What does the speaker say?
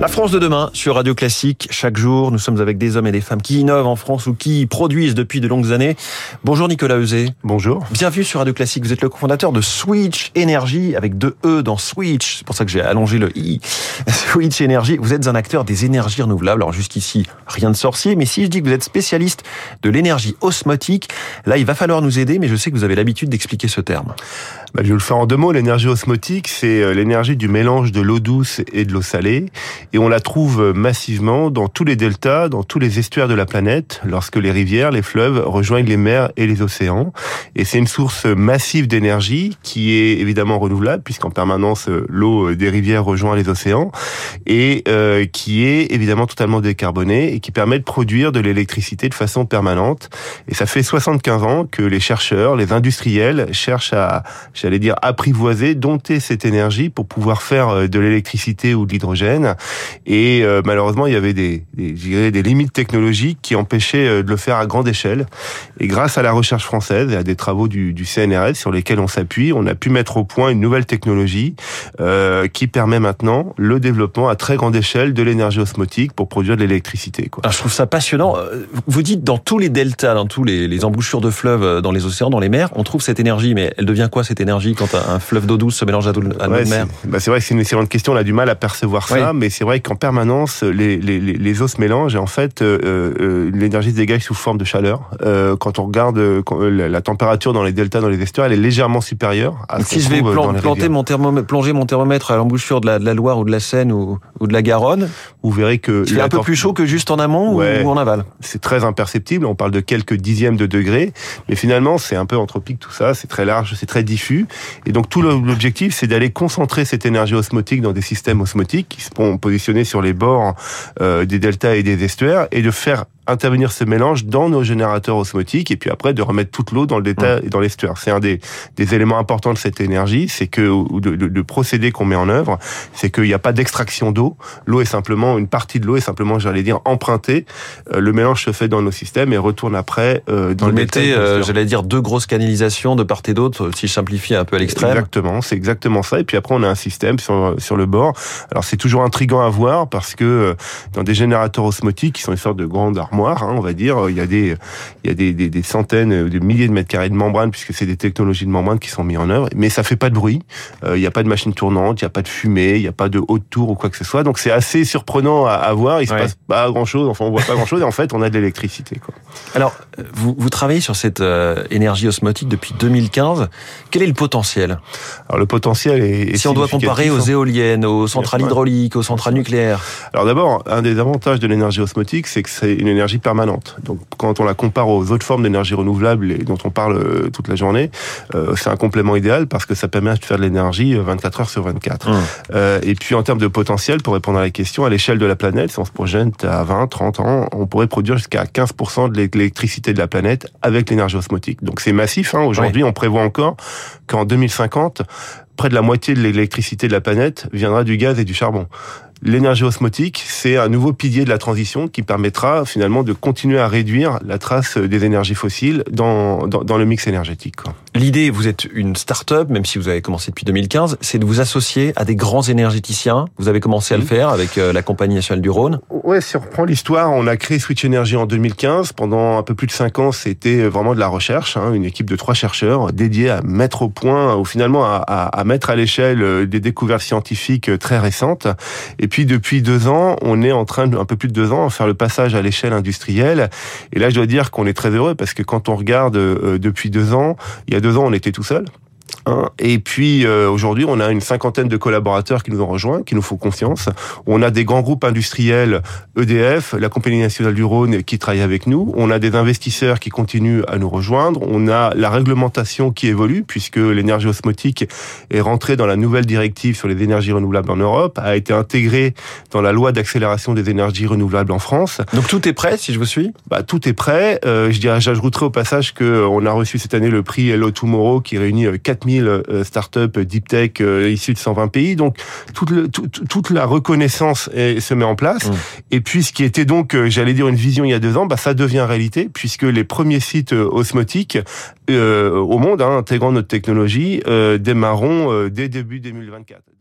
La France de demain sur Radio Classique. Chaque jour, nous sommes avec des hommes et des femmes qui innovent en France ou qui produisent depuis de longues années. Bonjour Nicolas Euzé. Bonjour. Bienvenue sur Radio Classique. Vous êtes le cofondateur de Switch Energy avec deux E dans Switch. C'est pour ça que j'ai allongé le I. Switch Energy. Vous êtes un acteur des énergies renouvelables. Alors jusqu'ici, rien de sorcier. Mais si je dis que vous êtes spécialiste de l'énergie osmotique, là, il va falloir nous aider. Mais je sais que vous avez l'habitude d'expliquer ce terme. Bah, je vais le faire en deux mots. L'énergie osmotique, c'est euh, l'énergie du mélange de l'eau douce et de l'eau salée. Et on la trouve massivement dans tous les deltas, dans tous les estuaires de la planète, lorsque les rivières, les fleuves rejoignent les mers et les océans. Et c'est une source massive d'énergie qui est évidemment renouvelable, puisqu'en permanence, l'eau des rivières rejoint les océans, et euh, qui est évidemment totalement décarbonée et qui permet de produire de l'électricité de façon permanente. Et ça fait 75 ans que les chercheurs, les industriels cherchent à j'allais dire, apprivoiser, dompter cette énergie pour pouvoir faire euh, de l'électricité ou de l'hydrogène. Et euh, malheureusement, il y avait des, des, des limites technologiques qui empêchaient euh, de le faire à grande échelle. Et grâce à la recherche française et à des travaux du, CNRS sur lesquels on s'appuie, on a pu mettre au point une nouvelle technologie qui permet maintenant le développement à très grande échelle de l'énergie osmotique pour produire de l'électricité. Ah, je trouve ça passionnant. Vous dites dans tous les deltas, dans tous les, les embouchures de fleuves, dans les océans, dans les mers, on trouve cette énergie, mais elle devient quoi cette énergie? Quand un fleuve d'eau douce se mélange à l'eau de mer. bah C'est vrai que c'est une excellente question, on a du mal à percevoir ça, mais c'est vrai qu'en permanence, les, les, les, eaux se mélangent et en fait, euh, euh, l'énergie se dégage sous forme de chaleur. Euh, quand on regarde la température dans les deltas, dans les estuaires, elle est légèrement supérieure à Si je vais planter mon plonger mon thermomètre à l'embouchure de la, de la, Loire ou de la Seine ou, ou de la Garonne, vous verrez que... C'est un peu plus chaud que juste en amont ou en aval? C'est très imperceptible, on parle de quelques dixièmes de degrés, mais finalement c'est un peu anthropique tout ça, c'est très large, c'est très diffus, et donc tout l'objectif, c'est d'aller concentrer cette énergie osmotique dans des systèmes osmotiques qui sont positionnés sur les bords euh, des deltas et des estuaires et de faire intervenir ce mélange dans nos générateurs osmotiques et puis après de remettre toute l'eau dans le détail et dans l'estuaire. C'est un des, des éléments importants de cette énergie, c'est que de procédé qu'on met en œuvre, c'est qu'il n'y a pas d'extraction d'eau. L'eau est simplement une partie de l'eau est simplement, j'allais dire, empruntée. Euh, le mélange se fait dans nos systèmes et retourne après euh, dans Vous le mettez, euh, j'allais dire, deux grosses canalisations de part et d'autre, si je simplifie un peu à l'extrême. Exactement, c'est exactement ça. Et puis après, on a un système sur sur le bord. Alors c'est toujours intriguant à voir parce que euh, dans des générateurs osmotiques qui sont une sorte de grandes Hein, on va dire. Il y a des, il y a des, des, des centaines, des milliers de mètres carrés de membrane puisque c'est des technologies de membrane qui sont mises en œuvre. Mais ça fait pas de bruit. Euh, il n'y a pas de machine tournante, il n'y a pas de fumée, il n'y a pas de haute tour ou quoi que ce soit. Donc c'est assez surprenant à, voir. Il se passe pas grand chose. Enfin, on voit pas grand chose. Et en fait, on a de l'électricité. Alors, vous, vous travaillez sur cette euh, énergie osmotique depuis 2015. Quel est le potentiel? Alors le potentiel est, si on doit comparer aux hein. éoliennes, aux centrales hydrauliques, aux centrales nucléaires. Alors d'abord, un des avantages de l'énergie osmotique, c'est que c'est une énergie permanente. Donc quand on la compare aux autres formes d'énergie renouvelable et dont on parle euh, toute la journée, euh, c'est un complément idéal parce que ça permet de faire de l'énergie 24 euh, heures sur 24. Mmh. et puis en termes de potentiel, pour répondre à la question, à l'échelle de la planète, si on se projette à 20, 30 ans, on pourrait produire jusqu'à 15% de l'électricité de la planète avec l'énergie osmotique. Donc c'est massif. Hein. Aujourd'hui, on prévoit encore qu'en 2050, près de la moitié de l'électricité de la planète viendra du gaz et du charbon l'énergie osmotique, c'est un nouveau pilier de la transition qui permettra finalement de continuer à réduire la trace des énergies fossiles dans, dans, dans le mix énergétique. L'idée, vous êtes une start-up, même si vous avez commencé depuis 2015, c'est de vous associer à des grands énergéticiens. Vous avez commencé à le faire avec euh, la Compagnie nationale du Rhône. Ouais, si on reprend l'histoire, on a créé Switch Energy en 2015. Pendant un peu plus de cinq ans, c'était vraiment de la recherche, hein, une équipe de trois chercheurs dédiés à mettre au point, ou finalement à, à, à mettre à l'échelle euh, des découvertes scientifiques euh, très récentes. Et puis depuis deux ans, on est en train, de, un peu plus de deux ans, faire le passage à l'échelle industrielle. Et là, je dois dire qu'on est très heureux parce que quand on regarde euh, depuis deux ans, il y a deux ans, on était tout seul. Hein. Et puis euh, aujourd'hui, on a une cinquantaine de collaborateurs qui nous ont rejoints, qui nous font confiance. On a des grands groupes industriels, EDF, la Compagnie nationale du Rhône, qui travaillent avec nous. On a des investisseurs qui continuent à nous rejoindre. On a la réglementation qui évolue, puisque l'énergie osmotique est rentrée dans la nouvelle directive sur les énergies renouvelables en Europe, a été intégrée dans la loi d'accélération des énergies renouvelables en France. Donc tout est prêt, si je vous suis? Bah, Tout est prêt. Euh, je dirais, j'ajouterai au passage qu'on a reçu cette année le prix Hello Tomorrow, qui réunit 4000 euh, startups deep tech euh, issues de 120 pays. Donc toute, le, toute, la reconnaissance se met en place. Mmh. Et puis ce qui était donc, euh, j'allais dire, une vision il y a deux ans, bah, ça devient réalité puisque les premiers sites osmotiques au monde, hein, intégrant notre technologie, démarreront dès début 2024.